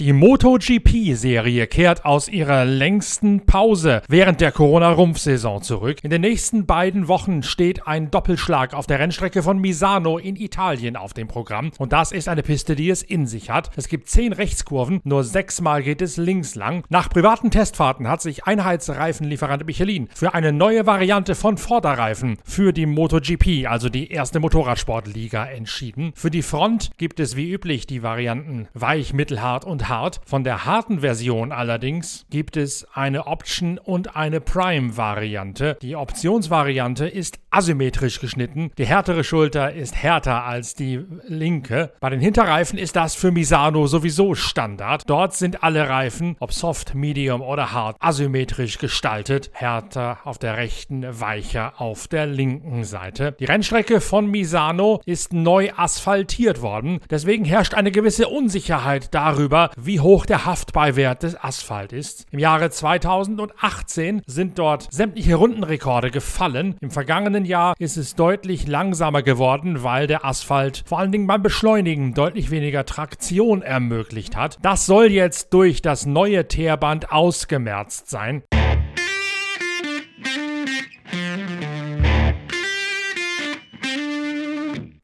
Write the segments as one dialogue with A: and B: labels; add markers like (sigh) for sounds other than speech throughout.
A: Die MotoGP-Serie kehrt aus ihrer längsten Pause während der Corona-Rumpfsaison zurück. In den nächsten beiden Wochen steht ein Doppelschlag auf der Rennstrecke von Misano in Italien auf dem Programm. Und das ist eine Piste, die es in sich hat. Es gibt zehn Rechtskurven, nur sechsmal geht es links lang. Nach privaten Testfahrten hat sich Einheitsreifenlieferant Michelin für eine neue Variante von Vorderreifen für die MotoGP, also die erste Motorradsportliga, entschieden. Für die Front gibt es wie üblich die Varianten weich, mittelhart und hart. Von der harten Version allerdings gibt es eine Option und eine Prime-Variante. Die Optionsvariante ist asymmetrisch geschnitten. Die härtere Schulter ist härter als die linke. Bei den Hinterreifen ist das für Misano sowieso Standard. Dort sind alle Reifen, ob soft, medium oder hart, asymmetrisch gestaltet. Härter auf der rechten, weicher auf der linken Seite. Die Rennstrecke von Misano ist neu asphaltiert worden. Deswegen herrscht eine gewisse Unsicherheit darüber, wie hoch der Haftbeiwert des Asphalt ist. Im Jahre 2018 sind dort sämtliche Rundenrekorde gefallen. Im vergangenen Jahr ist es deutlich langsamer geworden, weil der Asphalt vor allen Dingen beim Beschleunigen deutlich weniger Traktion ermöglicht hat. Das soll jetzt durch das neue Teerband ausgemerzt sein.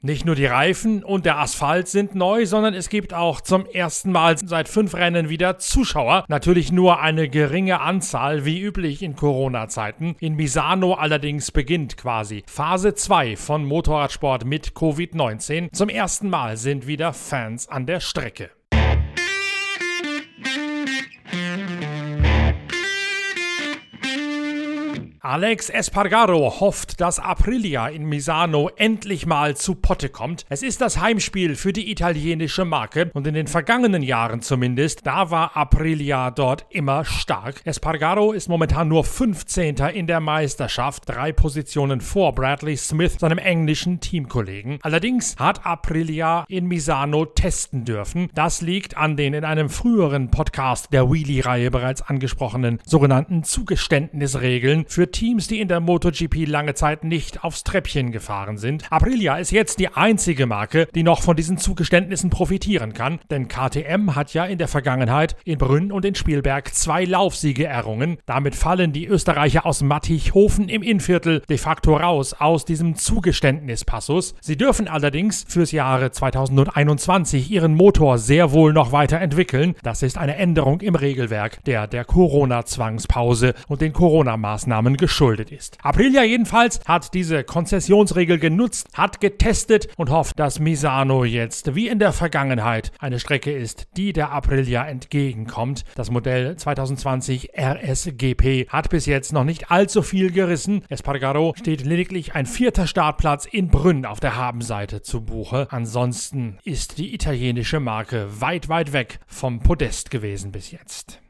A: Nicht nur die Reifen und der Asphalt sind neu, sondern es gibt auch zum ersten Mal seit fünf Rennen wieder Zuschauer. Natürlich nur eine geringe Anzahl, wie üblich in Corona-Zeiten. In Misano allerdings beginnt quasi Phase 2 von Motorradsport mit Covid-19. Zum ersten Mal sind wieder Fans an der Strecke. Alex Espargaro hofft, dass Aprilia in Misano endlich mal zu Potte kommt. Es ist das Heimspiel für die italienische Marke und in den vergangenen Jahren zumindest, da war Aprilia dort immer stark. Espargaro ist momentan nur 15. in der Meisterschaft, drei Positionen vor Bradley Smith, seinem englischen Teamkollegen. Allerdings hat Aprilia in Misano testen dürfen. Das liegt an den in einem früheren Podcast der Wheelie-Reihe bereits angesprochenen sogenannten Zugeständnisregeln für Teams, die in der MotoGP lange Zeit nicht aufs Treppchen gefahren sind. Aprilia ist jetzt die einzige Marke, die noch von diesen Zugeständnissen profitieren kann, denn KTM hat ja in der Vergangenheit in Brünn und in Spielberg zwei Laufsiege errungen. Damit fallen die Österreicher aus Mattichhofen im Innviertel de facto raus aus diesem Zugeständnispassus. Sie dürfen allerdings fürs Jahre 2021 ihren Motor sehr wohl noch weiterentwickeln. Das ist eine Änderung im Regelwerk, der der Corona-Zwangspause und den Corona-Maßnahmen geschuldet ist. Aprilia jedenfalls hat diese Konzessionsregel genutzt, hat getestet und hofft, dass Misano jetzt wie in der Vergangenheit eine Strecke ist, die der Aprilia entgegenkommt. Das Modell 2020 RSGP hat bis jetzt noch nicht allzu viel gerissen. Espargaro steht lediglich ein vierter Startplatz in Brünn auf der Habenseite zu Buche. Ansonsten ist die italienische Marke weit, weit weg vom Podest gewesen bis jetzt.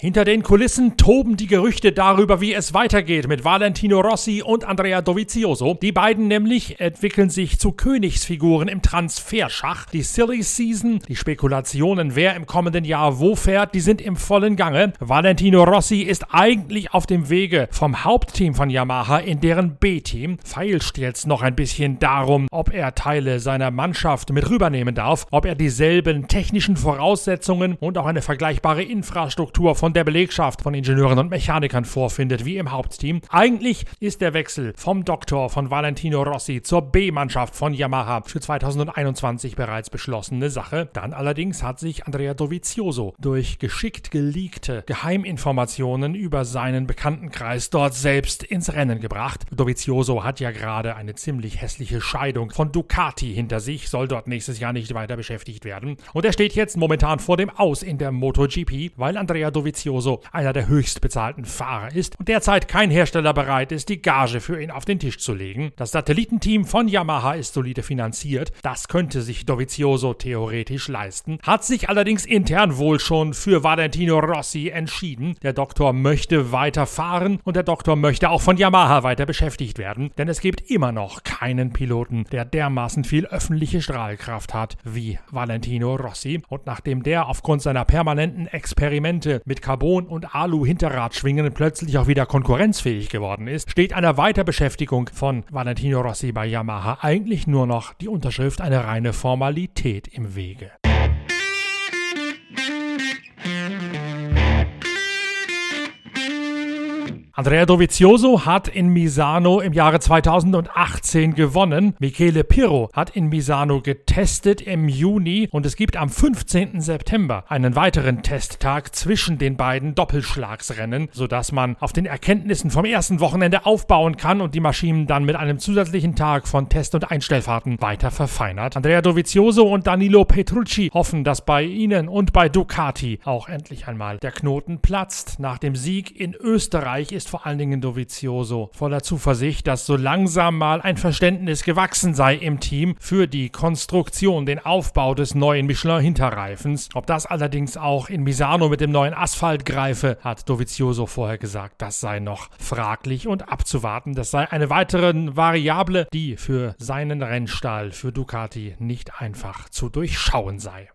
A: Hinter den Kulissen toben die Gerüchte darüber, wie es weitergeht mit Valentino Rossi und Andrea Dovizioso. Die beiden nämlich entwickeln sich zu Königsfiguren im Transferschach. Die Silly Season, die Spekulationen, wer im kommenden Jahr wo fährt, die sind im vollen Gange. Valentino Rossi ist eigentlich auf dem Wege vom Hauptteam von Yamaha in deren B-Team. Feilst jetzt noch ein bisschen darum, ob er Teile seiner Mannschaft mit rübernehmen darf, ob er dieselben technischen Voraussetzungen und auch eine vergleichbare Infrastruktur von von der Belegschaft von Ingenieuren und Mechanikern vorfindet, wie im Hauptteam. Eigentlich ist der Wechsel vom Doktor von Valentino Rossi zur B-Mannschaft von Yamaha für 2021 bereits beschlossene Sache. Dann allerdings hat sich Andrea Dovizioso durch geschickt geleakte Geheiminformationen über seinen Bekanntenkreis dort selbst ins Rennen gebracht. Dovizioso hat ja gerade eine ziemlich hässliche Scheidung von Ducati hinter sich, soll dort nächstes Jahr nicht weiter beschäftigt werden. Und er steht jetzt momentan vor dem Aus in der MotoGP, weil Andrea Dovizioso Dovizioso einer der höchst bezahlten Fahrer ist und derzeit kein Hersteller bereit ist, die Gage für ihn auf den Tisch zu legen. Das Satellitenteam von Yamaha ist solide finanziert. Das könnte sich Dovizioso theoretisch leisten, hat sich allerdings intern wohl schon für Valentino Rossi entschieden. Der Doktor möchte weiter fahren und der Doktor möchte auch von Yamaha weiter beschäftigt werden, denn es gibt immer noch keinen Piloten, der dermaßen viel öffentliche Strahlkraft hat wie Valentino Rossi. Und nachdem der aufgrund seiner permanenten Experimente mit Carbon- und Alu-Hinterradschwingen plötzlich auch wieder konkurrenzfähig geworden ist, steht einer Weiterbeschäftigung von Valentino Rossi bei Yamaha eigentlich nur noch die Unterschrift eine reine Formalität im Wege. Andrea Dovizioso hat in Misano im Jahre 2018 gewonnen. Michele Pirro hat in Misano getestet im Juni und es gibt am 15. September einen weiteren Testtag zwischen den beiden Doppelschlagsrennen, sodass man auf den Erkenntnissen vom ersten Wochenende aufbauen kann und die Maschinen dann mit einem zusätzlichen Tag von Test- und Einstellfahrten weiter verfeinert. Andrea Dovizioso und Danilo Petrucci hoffen, dass bei ihnen und bei Ducati auch endlich einmal der Knoten platzt. Nach dem Sieg in Österreich ist vor allen Dingen Dovizioso voller Zuversicht, dass so langsam mal ein Verständnis gewachsen sei im Team für die Konstruktion, den Aufbau des neuen Michelin-Hinterreifens. Ob das allerdings auch in Misano mit dem neuen Asphalt greife, hat Dovizioso vorher gesagt, das sei noch fraglich und abzuwarten. Das sei eine weitere Variable, die für seinen Rennstall, für Ducati nicht einfach zu durchschauen sei.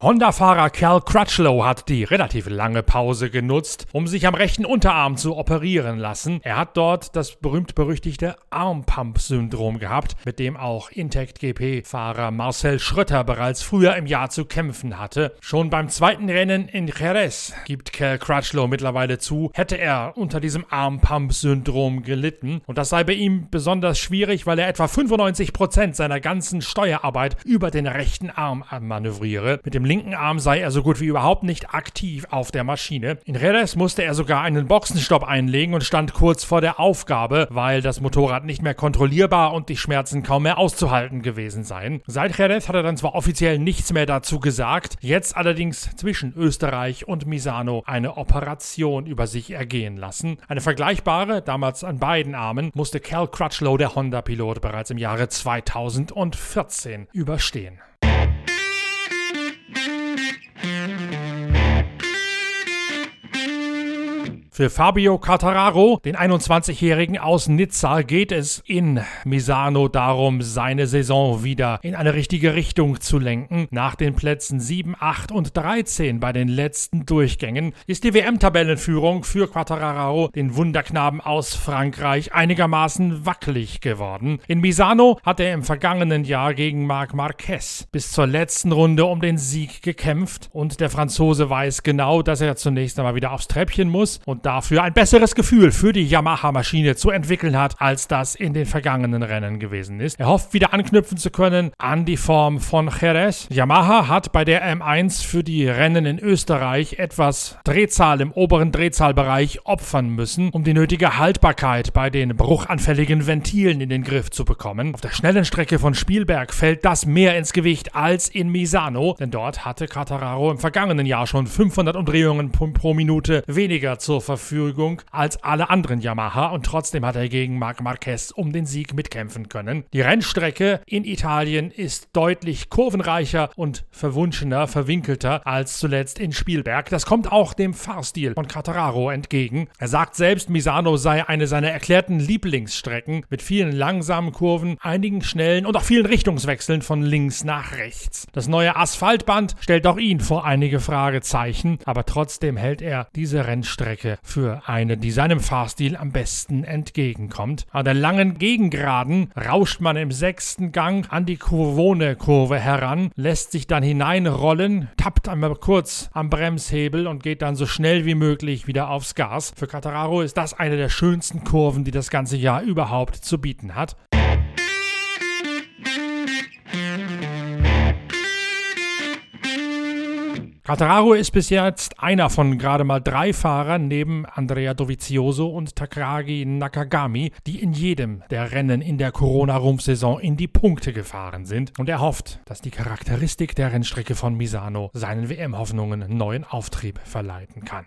A: Honda-Fahrer Cal Crutchlow hat die relativ lange Pause genutzt, um sich am rechten Unterarm zu operieren lassen. Er hat dort das berühmt-berüchtigte Armpump-Syndrom gehabt, mit dem auch Intact-GP-Fahrer Marcel Schröter bereits früher im Jahr zu kämpfen hatte. Schon beim zweiten Rennen in Jerez gibt Cal Crutchlow mittlerweile zu, hätte er unter diesem Armpump-Syndrom gelitten. Und das sei bei ihm besonders schwierig, weil er etwa 95% seiner ganzen Steuerarbeit über den rechten Arm manövriere. Mit dem linken Arm sei er so gut wie überhaupt nicht aktiv auf der Maschine. In Jerez musste er sogar einen Boxenstopp einlegen und stand kurz vor der Aufgabe, weil das Motorrad nicht mehr kontrollierbar und die Schmerzen kaum mehr auszuhalten gewesen seien. Seit Jerez hat er dann zwar offiziell nichts mehr dazu gesagt, jetzt allerdings zwischen Österreich und Misano eine Operation über sich ergehen lassen. Eine vergleichbare, damals an beiden Armen, musste Cal Crutchlow, der Honda-Pilot, bereits im Jahre 2014 überstehen. Für Fabio Cattararo, den 21-Jährigen aus Nizza, geht es in Misano darum, seine Saison wieder in eine richtige Richtung zu lenken. Nach den Plätzen 7, 8 und 13 bei den letzten Durchgängen ist die WM-Tabellenführung für Quattararo, den Wunderknaben aus Frankreich, einigermaßen wackelig geworden. In Misano hat er im vergangenen Jahr gegen Marc Marquez bis zur letzten Runde um den Sieg gekämpft und der Franzose weiß genau, dass er zunächst einmal wieder aufs Treppchen muss und dafür ein besseres Gefühl für die Yamaha-Maschine zu entwickeln hat, als das in den vergangenen Rennen gewesen ist. Er hofft wieder anknüpfen zu können an die Form von Jerez. Yamaha hat bei der M1 für die Rennen in Österreich etwas Drehzahl im oberen Drehzahlbereich opfern müssen, um die nötige Haltbarkeit bei den bruchanfälligen Ventilen in den Griff zu bekommen. Auf der schnellen Strecke von Spielberg fällt das mehr ins Gewicht als in Misano, denn dort hatte Catararo im vergangenen Jahr schon 500 Umdrehungen pro Minute weniger zur Verfügung Verfügung als alle anderen Yamaha und trotzdem hat er gegen Marc Marquez um den Sieg mitkämpfen können. Die Rennstrecke in Italien ist deutlich kurvenreicher und verwunschener, verwinkelter als zuletzt in Spielberg. Das kommt auch dem Fahrstil von Cattararo entgegen. Er sagt selbst, Misano sei eine seiner erklärten Lieblingsstrecken mit vielen langsamen Kurven, einigen schnellen und auch vielen Richtungswechseln von links nach rechts. Das neue Asphaltband stellt auch ihn vor einige Fragezeichen, aber trotzdem hält er diese Rennstrecke für eine, die seinem Fahrstil am besten entgegenkommt. An der langen Gegengraden rauscht man im sechsten Gang an die Kurvone-Kurve heran, lässt sich dann hineinrollen, tappt einmal kurz am Bremshebel und geht dann so schnell wie möglich wieder aufs Gas. Für Catararo ist das eine der schönsten Kurven, die das ganze Jahr überhaupt zu bieten hat. Quartararo ist bis jetzt einer von gerade mal drei Fahrern neben Andrea Dovizioso und Takagi Nakagami, die in jedem der Rennen in der Corona-Rumpfsaison in die Punkte gefahren sind. Und er hofft, dass die Charakteristik der Rennstrecke von Misano seinen WM-Hoffnungen neuen Auftrieb verleiten kann.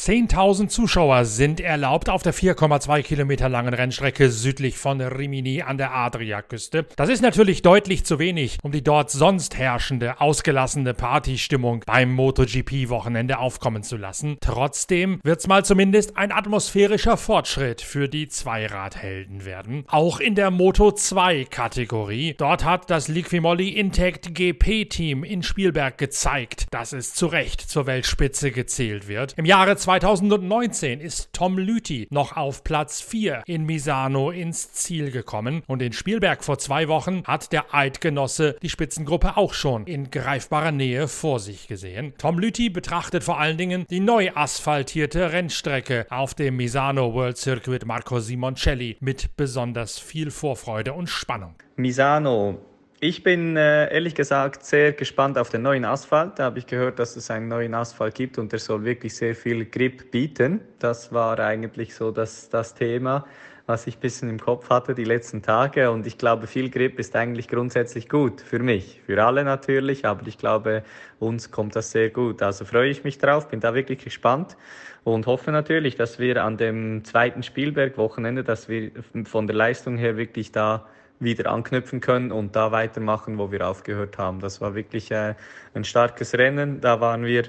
A: 10.000 Zuschauer sind erlaubt auf der 4,2 Kilometer langen Rennstrecke südlich von Rimini an der Adriaküste. Das ist natürlich deutlich zu wenig, um die dort sonst herrschende, ausgelassene Partystimmung beim MotoGP-Wochenende aufkommen zu lassen. Trotzdem wird's mal zumindest ein atmosphärischer Fortschritt für die Zweiradhelden werden. Auch in der Moto 2 Kategorie. Dort hat das Liquimolli Intact GP-Team in Spielberg gezeigt, dass es zu Recht zur Weltspitze gezählt wird. Im Jahre 2019 ist Tom Lüthi noch auf Platz 4 in Misano ins Ziel gekommen und in Spielberg vor zwei Wochen hat der Eidgenosse die Spitzengruppe auch schon in greifbarer Nähe vor sich gesehen. Tom Lüthi betrachtet vor allen Dingen die neu asphaltierte Rennstrecke auf dem Misano World Circuit Marco Simoncelli mit besonders viel Vorfreude und Spannung.
B: Misano ich bin äh, ehrlich gesagt sehr gespannt auf den neuen Asphalt. Da habe ich gehört, dass es einen neuen Asphalt gibt und der soll wirklich sehr viel Grip bieten. Das war eigentlich so das, das Thema, was ich ein bisschen im Kopf hatte die letzten Tage. Und ich glaube, viel Grip ist eigentlich grundsätzlich gut für mich, für alle natürlich, aber ich glaube, uns kommt das sehr gut. Also freue ich mich drauf, bin da wirklich gespannt und hoffe natürlich, dass wir an dem zweiten Spielberg-Wochenende, dass wir von der Leistung her wirklich da wieder anknüpfen können und da weitermachen, wo wir aufgehört haben. Das war wirklich äh, ein starkes Rennen. Da waren wir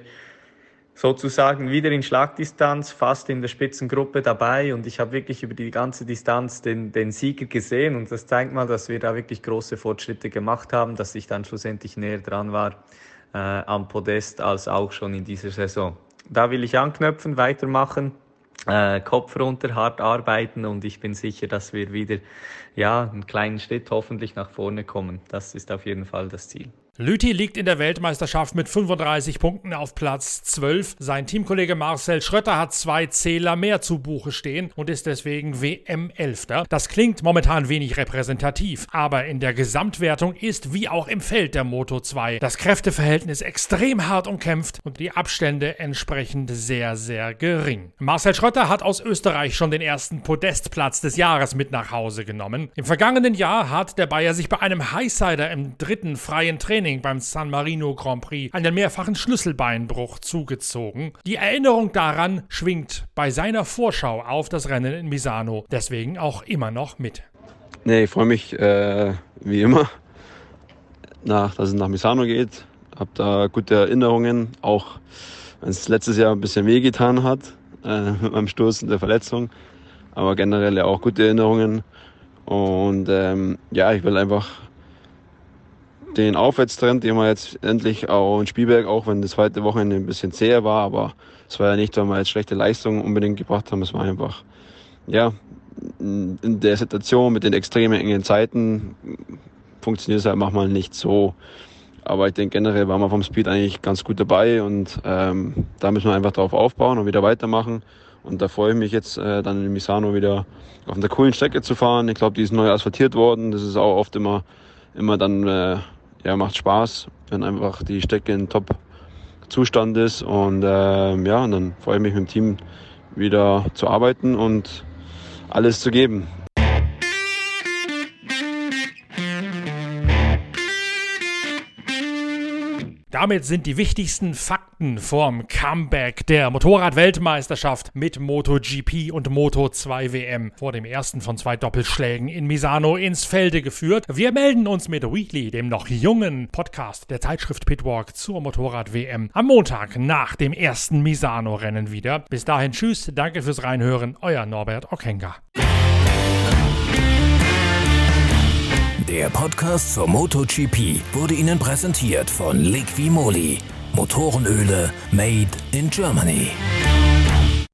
B: sozusagen wieder in Schlagdistanz, fast in der Spitzengruppe dabei und ich habe wirklich über die ganze Distanz den, den Sieger gesehen und das zeigt mal, dass wir da wirklich große Fortschritte gemacht haben, dass ich dann schlussendlich näher dran war äh, am Podest als auch schon in dieser Saison. Da will ich anknüpfen, weitermachen äh, Kopf runter, hart arbeiten und ich bin sicher, dass wir wieder ja, einen kleinen Schritt hoffentlich nach vorne kommen. Das ist auf jeden Fall das Ziel.
A: Lüthi liegt in der Weltmeisterschaft mit 35 Punkten auf Platz 12. Sein Teamkollege Marcel Schröter hat zwei Zähler mehr zu Buche stehen und ist deswegen WM-11. Das klingt momentan wenig repräsentativ, aber in der Gesamtwertung ist wie auch im Feld der Moto 2 das Kräfteverhältnis extrem hart umkämpft und die Abstände entsprechend sehr, sehr gering. Marcel Schröter hat aus Österreich schon den ersten Podestplatz des Jahres mit nach Hause genommen. Im vergangenen Jahr hat der Bayer sich bei einem Highsider im dritten freien Training Training beim San Marino Grand Prix einen mehrfachen Schlüsselbeinbruch zugezogen. Die Erinnerung daran schwingt bei seiner Vorschau auf das Rennen in Misano deswegen auch immer noch mit.
C: Nee, ich freue mich äh, wie immer, nach, dass es nach Misano geht. Hab da gute Erinnerungen, auch wenn es letztes Jahr ein bisschen wehgetan hat äh, (laughs) mit meinem Stoß und der Verletzung. Aber generell ja auch gute Erinnerungen. Und ähm, ja, ich will einfach den Aufwärtstrend, den wir jetzt endlich auch in Spielberg, auch wenn das zweite Wochenende ein bisschen zäher war, aber es war ja nicht, weil wir jetzt schlechte Leistungen unbedingt gebracht haben, es war einfach, ja, in der Situation mit den extremen engen Zeiten funktioniert es halt manchmal nicht so. Aber ich denke generell waren wir vom Speed eigentlich ganz gut dabei und ähm, da müssen wir einfach drauf aufbauen und wieder weitermachen. Und da freue ich mich jetzt äh, dann in Misano wieder auf einer coolen Strecke zu fahren. Ich glaube, die ist neu asphaltiert worden. Das ist auch oft immer, immer dann äh, ja, macht Spaß, wenn einfach die Strecke in Top-Zustand ist. Und äh, ja, und dann freue ich mich mit dem Team wieder zu arbeiten und alles zu geben.
A: Damit sind die wichtigsten Fakten vorm Comeback der Motorrad-Weltmeisterschaft mit MotoGP und Moto2 WM vor dem ersten von zwei Doppelschlägen in Misano ins Felde geführt. Wir melden uns mit Weekly, dem noch jungen Podcast der Zeitschrift Pitwalk zur Motorrad-WM, am Montag nach dem ersten Misano-Rennen wieder. Bis dahin, tschüss, danke fürs Reinhören, euer Norbert Okenga.
D: Der Podcast zur MotoGP wurde Ihnen präsentiert von Liqui Moly. Motorenöle made in Germany.